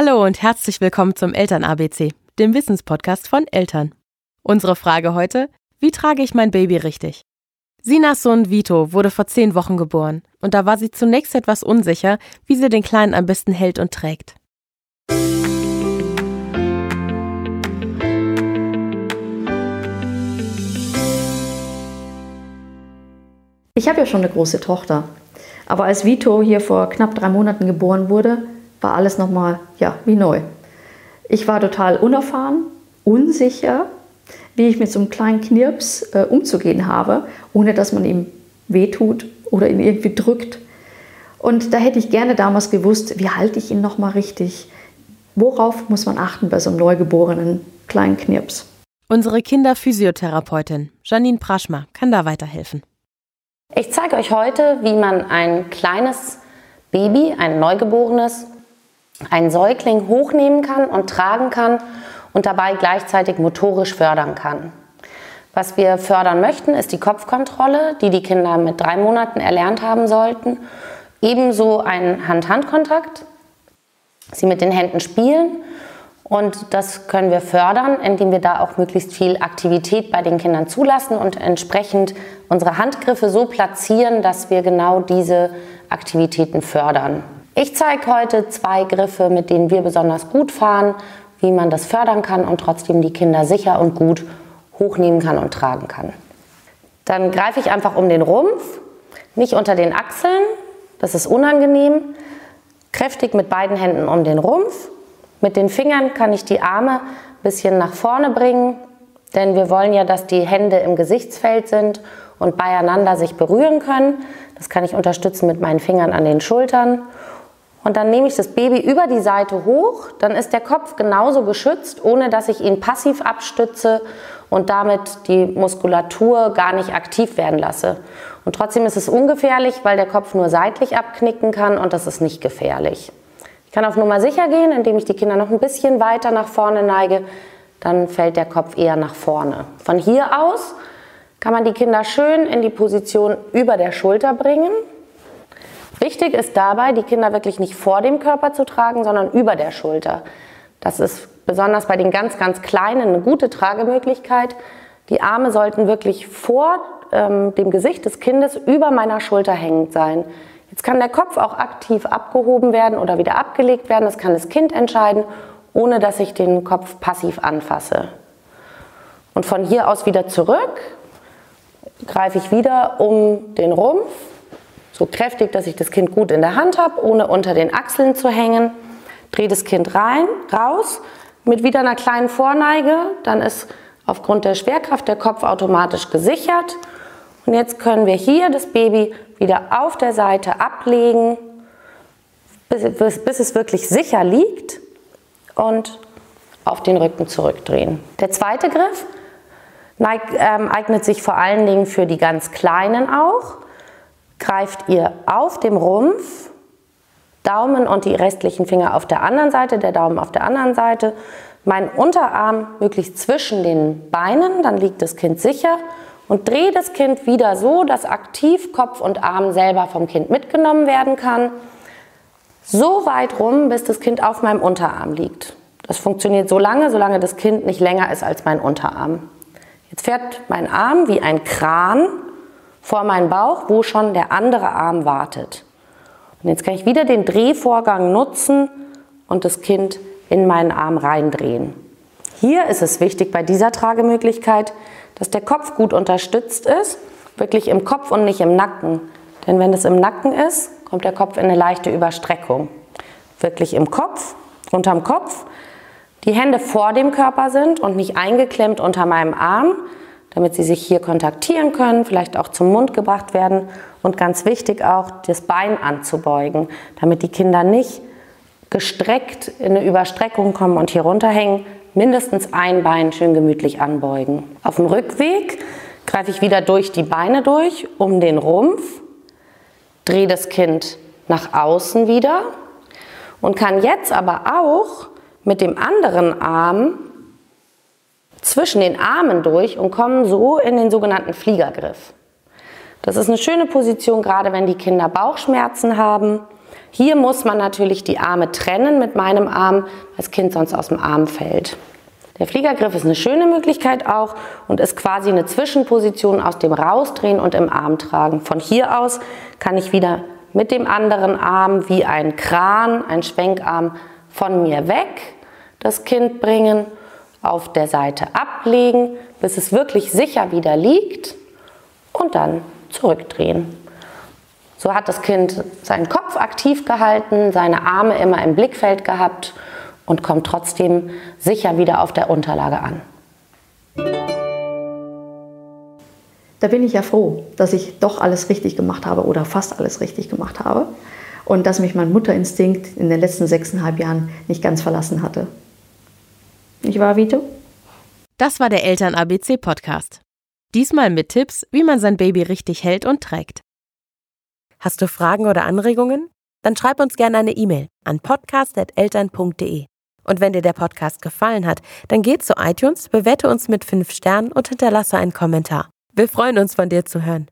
Hallo und herzlich willkommen zum Eltern-ABC, dem Wissenspodcast von Eltern. Unsere Frage heute: Wie trage ich mein Baby richtig? Sinas Sohn Vito wurde vor zehn Wochen geboren und da war sie zunächst etwas unsicher, wie sie den Kleinen am besten hält und trägt. Ich habe ja schon eine große Tochter. Aber als Vito hier vor knapp drei Monaten geboren wurde, war alles nochmal ja, wie neu. Ich war total unerfahren, unsicher, wie ich mit so einem kleinen Knirps äh, umzugehen habe, ohne dass man ihm wehtut oder ihn irgendwie drückt. Und da hätte ich gerne damals gewusst, wie halte ich ihn nochmal richtig? Worauf muss man achten bei so einem neugeborenen kleinen Knirps? Unsere Kinderphysiotherapeutin Janine Praschma kann da weiterhelfen. Ich zeige euch heute, wie man ein kleines Baby, ein Neugeborenes, ein Säugling hochnehmen kann und tragen kann und dabei gleichzeitig motorisch fördern kann. Was wir fördern möchten, ist die Kopfkontrolle, die die Kinder mit drei Monaten erlernt haben sollten. Ebenso ein Hand-Hand-Kontakt, sie mit den Händen spielen. Und das können wir fördern, indem wir da auch möglichst viel Aktivität bei den Kindern zulassen und entsprechend unsere Handgriffe so platzieren, dass wir genau diese Aktivitäten fördern. Ich zeige heute zwei Griffe, mit denen wir besonders gut fahren, wie man das fördern kann und trotzdem die Kinder sicher und gut hochnehmen kann und tragen kann. Dann greife ich einfach um den Rumpf, nicht unter den Achseln, das ist unangenehm. Kräftig mit beiden Händen um den Rumpf. Mit den Fingern kann ich die Arme ein bisschen nach vorne bringen, denn wir wollen ja, dass die Hände im Gesichtsfeld sind und beieinander sich berühren können. Das kann ich unterstützen mit meinen Fingern an den Schultern und dann nehme ich das Baby über die Seite hoch, dann ist der Kopf genauso geschützt, ohne dass ich ihn passiv abstütze und damit die Muskulatur gar nicht aktiv werden lasse. Und trotzdem ist es ungefährlich, weil der Kopf nur seitlich abknicken kann und das ist nicht gefährlich. Ich kann auf Nummer sicher gehen, indem ich die Kinder noch ein bisschen weiter nach vorne neige, dann fällt der Kopf eher nach vorne. Von hier aus kann man die Kinder schön in die Position über der Schulter bringen. Wichtig ist dabei, die Kinder wirklich nicht vor dem Körper zu tragen, sondern über der Schulter. Das ist besonders bei den ganz, ganz Kleinen eine gute Tragemöglichkeit. Die Arme sollten wirklich vor ähm, dem Gesicht des Kindes über meiner Schulter hängend sein. Jetzt kann der Kopf auch aktiv abgehoben werden oder wieder abgelegt werden. Das kann das Kind entscheiden, ohne dass ich den Kopf passiv anfasse. Und von hier aus wieder zurück greife ich wieder um den Rumpf so kräftig, dass ich das Kind gut in der Hand habe, ohne unter den Achseln zu hängen. Drehe das Kind rein, raus, mit wieder einer kleinen Vorneige. Dann ist aufgrund der Schwerkraft der Kopf automatisch gesichert. Und jetzt können wir hier das Baby wieder auf der Seite ablegen, bis, bis, es wirklich sicher liegt und auf den Rücken zurückdrehen. Der zweite Griff neigt, ähm, eignet sich vor allen Dingen für die ganz Kleinen auch greift ihr auf dem Rumpf, Daumen und die restlichen Finger auf der anderen Seite, der Daumen auf der anderen Seite, mein Unterarm möglichst zwischen den Beinen, dann liegt das Kind sicher und drehe das Kind wieder so, dass aktiv Kopf und Arm selber vom Kind mitgenommen werden kann. So weit rum, bis das Kind auf meinem Unterarm liegt. Das funktioniert so lange, solange das Kind nicht länger ist als mein Unterarm. Jetzt fährt mein Arm wie ein Kran vor meinen Bauch, wo schon der andere Arm wartet. Und jetzt kann ich wieder den Drehvorgang nutzen und das Kind in meinen Arm reindrehen. Hier ist es wichtig bei dieser Tragemöglichkeit, dass der Kopf gut unterstützt ist, wirklich im Kopf und nicht im Nacken. Denn wenn es im Nacken ist, kommt der Kopf in eine leichte Überstreckung. Wirklich im Kopf, unterm Kopf, die Hände vor dem Körper sind und nicht eingeklemmt unter meinem Arm, damit sie sich hier kontaktieren können, vielleicht auch zum Mund gebracht werden und ganz wichtig auch das Bein anzubeugen, damit die Kinder nicht gestreckt in eine Überstreckung kommen und hier runterhängen, mindestens ein Bein schön gemütlich anbeugen. Auf dem Rückweg greife ich wieder durch die Beine durch, um den Rumpf, drehe das Kind nach außen wieder und kann jetzt aber auch mit dem anderen Arm zwischen den Armen durch und kommen so in den sogenannten Fliegergriff. Das ist eine schöne Position, gerade wenn die Kinder Bauchschmerzen haben. Hier muss man natürlich die Arme trennen mit meinem Arm, weil das Kind sonst aus dem Arm fällt. Der Fliegergriff ist eine schöne Möglichkeit auch und ist quasi eine Zwischenposition aus dem Rausdrehen und im Arm tragen. Von hier aus kann ich wieder mit dem anderen Arm wie ein Kran, ein Schwenkarm von mir weg das Kind bringen, auf der Seite ablegen, bis es wirklich sicher wieder liegt und dann zurückdrehen. So hat das Kind seinen Kopf aktiv gehalten, seine Arme immer im Blickfeld gehabt und kommt trotzdem sicher wieder auf der Unterlage an. Da bin ich ja froh, dass ich doch alles richtig gemacht habe oder fast alles richtig gemacht habe und dass mich mein Mutterinstinkt in den letzten sechseinhalb Jahren nicht ganz verlassen hatte. Nicht wahr, Vito? Das war der Eltern-ABC-Podcast. Diesmal mit Tipps, wie man sein Baby richtig hält und trägt. Hast du Fragen oder Anregungen? Dann schreib uns gerne eine E-Mail an podcast.eltern.de. Und wenn dir der Podcast gefallen hat, dann geh zu iTunes, bewerte uns mit 5 Sternen und hinterlasse einen Kommentar. Wir freuen uns, von dir zu hören.